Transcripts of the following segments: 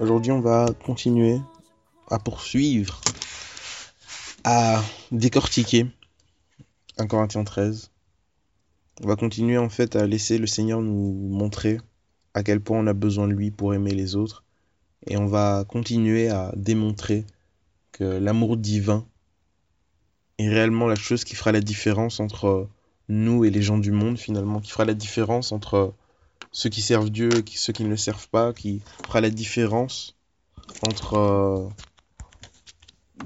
Aujourd'hui, on va continuer à poursuivre, à décortiquer 1 Corinthiens 13. On va continuer en fait à laisser le Seigneur nous montrer à quel point on a besoin de lui pour aimer les autres. Et on va continuer à démontrer que l'amour divin est réellement la chose qui fera la différence entre nous et les gens du monde finalement, qui fera la différence entre ceux qui servent Dieu et ceux qui ne le servent pas, qui fera la différence entre euh,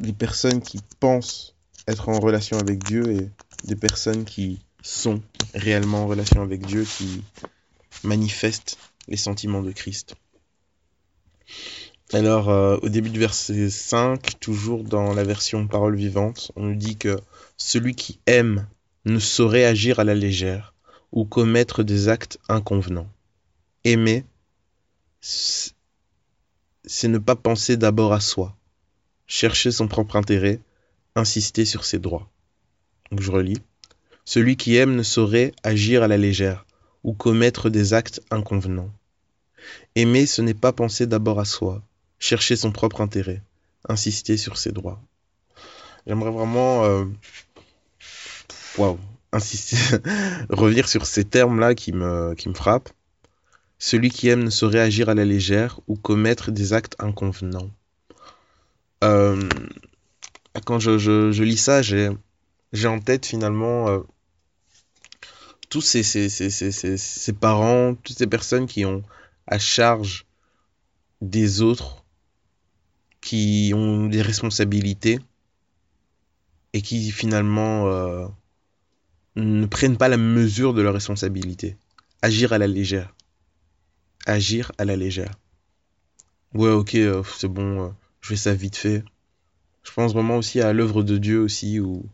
les personnes qui pensent être en relation avec Dieu et des personnes qui sont réellement en relation avec Dieu, qui manifestent les sentiments de Christ. Alors, euh, au début du verset 5, toujours dans la version parole vivante, on nous dit que celui qui aime ne saurait agir à la légère ou commettre des actes inconvenants. Aimer, c'est ne pas penser d'abord à soi, chercher son propre intérêt, insister sur ses droits. Donc je relis. Celui qui aime ne saurait agir à la légère ou commettre des actes inconvenants. Aimer, ce n'est pas penser d'abord à soi, chercher son propre intérêt, insister sur ses droits. J'aimerais vraiment euh, insister, revenir sur ces termes-là qui me, qui me frappent. Celui qui aime ne saurait agir à la légère ou commettre des actes inconvenants. Euh, quand je, je, lis ça, j'ai en tête finalement euh, tous ces, ces, ces, ces, parents, toutes ces personnes qui ont à charge des autres, qui ont des responsabilités et qui finalement euh, ne prennent pas la mesure de leur responsabilité. Agir à la légère. Agir à la légère. Ouais, ok, euh, c'est bon, euh, je fais ça vite fait. Je pense vraiment aussi à l'œuvre de Dieu aussi, où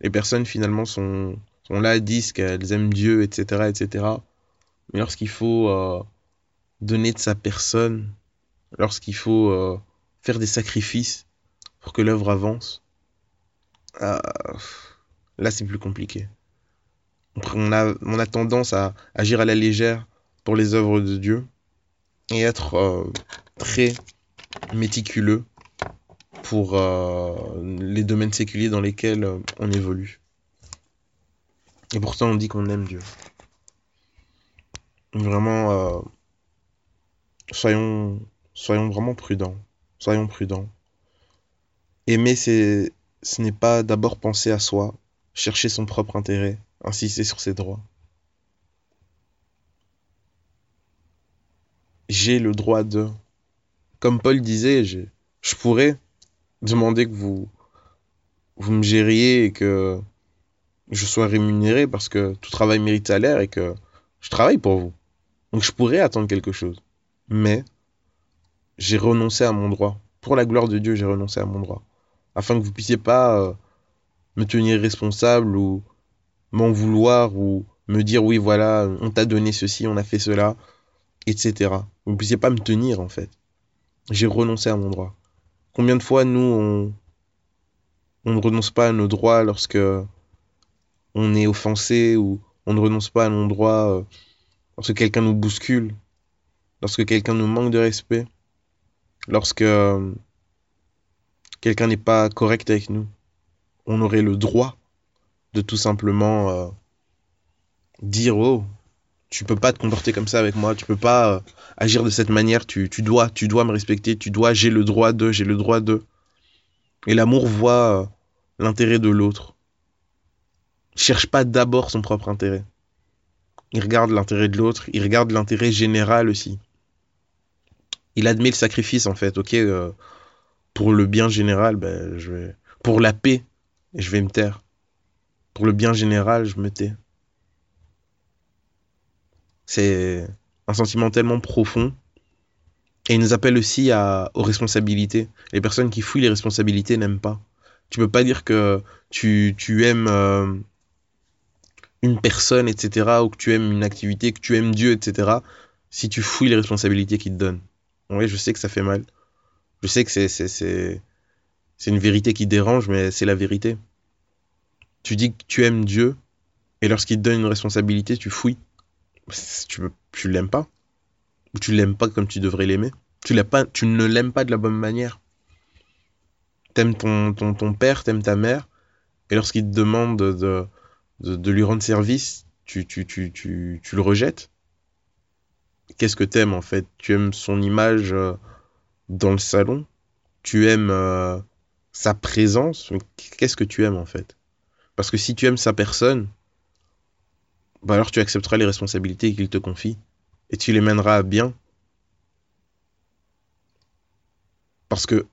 les personnes finalement sont, sont là, disent qu'elles aiment Dieu, etc., etc. Mais lorsqu'il faut euh, donner de sa personne, lorsqu'il faut faire des sacrifices pour que l'œuvre avance, là c'est plus compliqué on a, on a tendance à agir à la légère pour les œuvres de Dieu et être euh, très méticuleux pour euh, les domaines séculiers dans lesquels euh, on évolue. Et pourtant on dit qu'on aime Dieu. Vraiment, soyons, soyons vraiment prudents. Soyons prudents. Aimer, c'est, ce n'est pas d'abord penser à soi, chercher son propre intérêt, insister sur ses droits. J'ai le droit de. Comme Paul disait, je, pourrais demander que vous, vous me gériez et que je sois rémunéré parce que tout travail mérite salaire et que je travaille pour vous. Donc je pourrais attendre quelque chose. Mais j'ai renoncé à mon droit. Pour la gloire de Dieu, j'ai renoncé à mon droit. Afin que vous puissiez pas euh, me tenir responsable ou m'en vouloir ou me dire oui voilà on t'a donné ceci on a fait cela etc vous ne puissiez pas me tenir en fait. J'ai renoncé à mon droit. Combien de fois nous on ne renonce pas à nos droits lorsque on est offensé ou on ne renonce pas à nos droits euh, lorsque quelqu'un nous bouscule lorsque quelqu'un nous manque de respect lorsque euh, quelqu'un n'est pas correct avec nous. On aurait le droit de tout simplement euh, dire oh tu peux pas te comporter comme ça avec moi tu peux pas euh, agir de cette manière tu, dois tu dois me respecter tu dois j'ai le droit de j'ai le droit de. Et l'amour voit euh, l'intérêt de l'autre. Cherche pas d'abord son propre intérêt. Il regarde l'intérêt de l'autre il regarde l'intérêt général aussi. Il admet le sacrifice en fait ok pour le bien général ben, pour la paix je vais me taire. Pour le bien général, je me tais. C'est un sentiment tellement profond Et il nous appelle aussi à, aux responsabilités. Les personnes qui fouillent les responsabilités n'aiment pas. Tu peux pas dire que tu, tu aimes euh, une personne, etc., ou que tu aimes une activité, que tu aimes Dieu, etc., si tu fouilles les responsabilités qu'il te donne. Oui, je sais que ça fait mal. Je sais que c'est, c'est, une vérité qui dérange, mais c'est la vérité. Tu dis que tu aimes Dieu, et lorsqu'il te donne une responsabilité, tu fouilles. Tu, tu l'aimes pas. Ou tu l'aimes pas comme tu devrais l'aimer. Tu, pas, tu ne l'aimes pas de la bonne manière. T'aimes ton, ton, ton père, t'aimes ta mère, et lorsqu'il te demande de, de, lui rendre service, tu, tu, tu, tu, tu le rejettes. Qu'est-ce que t'aimes en fait? Tu aimes son image euh, dans le salon? Tu aimes euh, sa présence? Qu'est-ce que tu aimes en fait? Parce que si tu aimes sa personne, bah alors tu accepteras les responsabilités qu'il te confie et tu les mèneras à bien. Parce que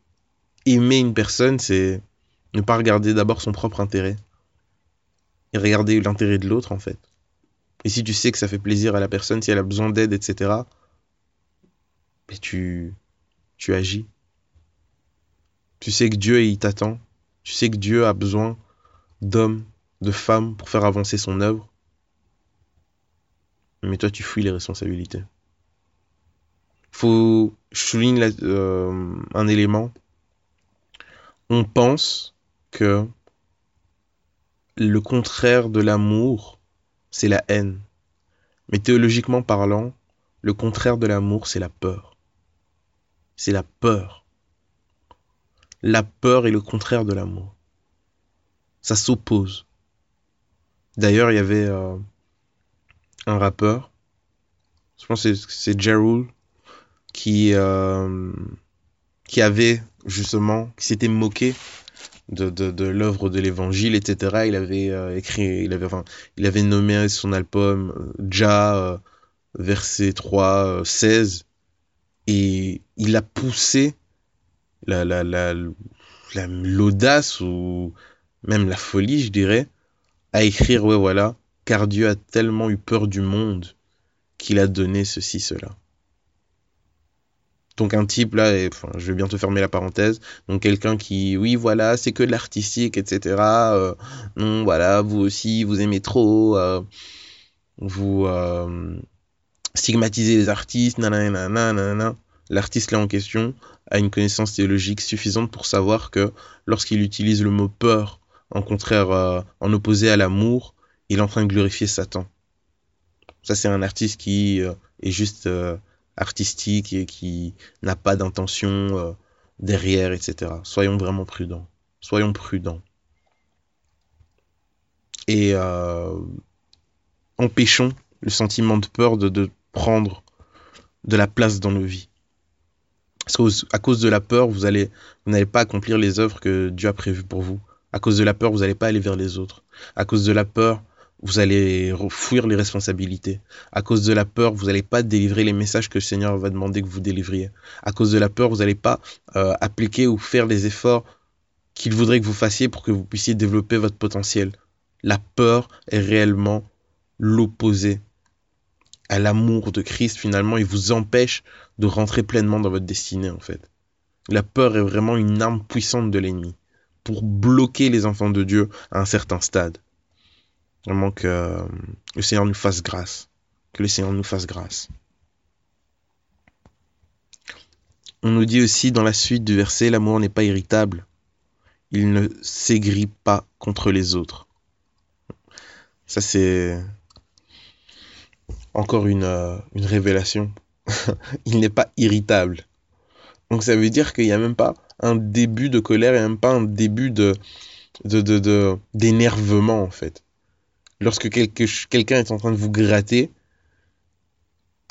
aimer une personne, c'est ne pas regarder d'abord son propre intérêt et regarder l'intérêt de l'autre en fait. Et si tu sais que ça fait plaisir à la personne, si elle a besoin d'aide, etc., et tu, tu agis. Tu sais que Dieu, il t'attend. Tu sais que Dieu a besoin d'hommes, de femmes pour faire avancer son œuvre mais toi tu fuis les responsabilités. Faut, je souligne euh, un élément. On pense que le contraire de l'amour, c'est la haine. Mais théologiquement parlant, le contraire de l'amour, c'est la peur. C'est la peur. La peur est le contraire de l'amour. Ça s'oppose. D'ailleurs, il y avait euh, un rappeur. Je pense que c'est Jarul qui, euh, qui avait justement, qui s'était moqué de, de, de l'œuvre de l'évangile, etc. Il avait euh, écrit, il avait, enfin, il avait nommé son album euh, Ja, verset 3, 16, et il a poussé la, la, la, l'audace ou même la folie, je dirais, à écrire, ouais, voilà, car Dieu a tellement eu peur du monde qu'il a donné ceci, cela. Donc un type là, et, enfin, je vais bientôt fermer la parenthèse, donc quelqu'un qui, oui voilà, c'est que de l'artistique, etc. Euh, non, voilà, vous aussi, vous aimez trop, euh, vous euh, stigmatisez les artistes, nanana, L'artiste là en question a une connaissance théologique suffisante pour savoir que lorsqu'il utilise le mot peur en contraire, en opposé à l'amour, il est en train de glorifier Satan. Ça, c'est un artiste qui euh, est juste euh, artistique et qui n'a pas d'intention euh, derrière, etc. Soyons vraiment prudents. Soyons prudents. Et empêchons le sentiment de peur de, prendre de la place dans nos vies. Parce qu'à cause de la peur, vous n'allez pas accomplir les œuvres que Dieu a prévues pour vous. À cause de la peur, vous n'allez pas aller vers les autres. À cause de la peur, vous allez fuir les responsabilités. À cause de la peur, vous n'allez pas délivrer les messages que le Seigneur va demander que vous délivriez. À cause de la peur, vous n'allez pas euh, appliquer ou faire les efforts qu'il voudrait que vous fassiez pour que vous puissiez développer votre potentiel. La peur est réellement l'opposé à l'amour de Christ finalement il vous empêche de rentrer pleinement dans votre destinée en fait. La peur est vraiment une arme puissante de l'ennemi pour bloquer les enfants de Dieu à un certain stade. Vraiment que euh, le Seigneur nous fasse grâce. Que le Seigneur nous fasse grâce. On nous dit aussi dans la suite du verset, l'amour n'est pas irritable. Il ne s'aigrit pas contre les autres. Ça, c'est encore une, euh, révélation. il n'est pas irritable. Donc ça veut dire qu'il n'y a même pas un début de colère, et même pas un début de d'énervement en fait lorsque quelqu'un est en train de vous gratter,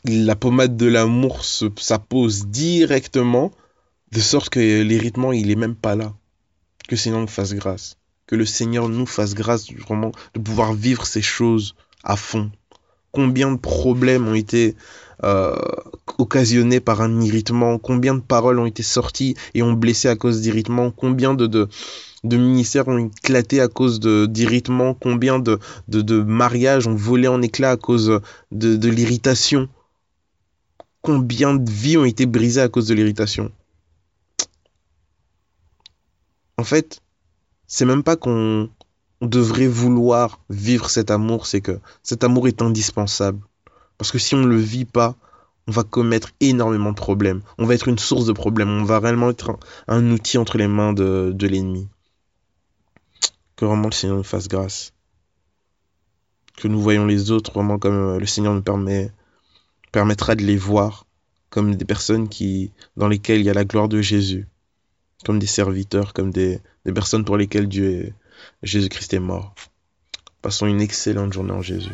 la pommade de l'amour s'appose directement, de sorte que l'héritement, il est même pas là. Que le Seigneur nous fasse grâce. Que le Seigneur nous fasse grâce vraiment de pouvoir vivre ces choses à fond. Combien de problèmes ont été euh, par un irritement Combien de paroles ont été sorties et ont blessé à cause d'irritement Combien de, ministères ont éclaté à cause d'irritement, combien de, mariages ont volé en éclats à cause de, de l'irritation? combien de vies ont été brisées à cause de l'irritation? En fait, c'est même pas qu'on devrait vouloir vivre cet amour, c'est que cet amour est indispensable. Parce que si on ne le vit pas, on va commettre énormément de problèmes. On va être une source de problèmes. On va réellement être un, outil entre les mains de, l'ennemi. Que vraiment le Seigneur nous fasse grâce. Que nous voyons les autres vraiment comme euh, le Seigneur nous permet, permettra de les voir comme des personnes qui, dans lesquelles il y a la gloire de Jésus. Comme des serviteurs, comme des, personnes pour lesquelles Jésus-Christ est mort. Passons une excellente journée en Jésus.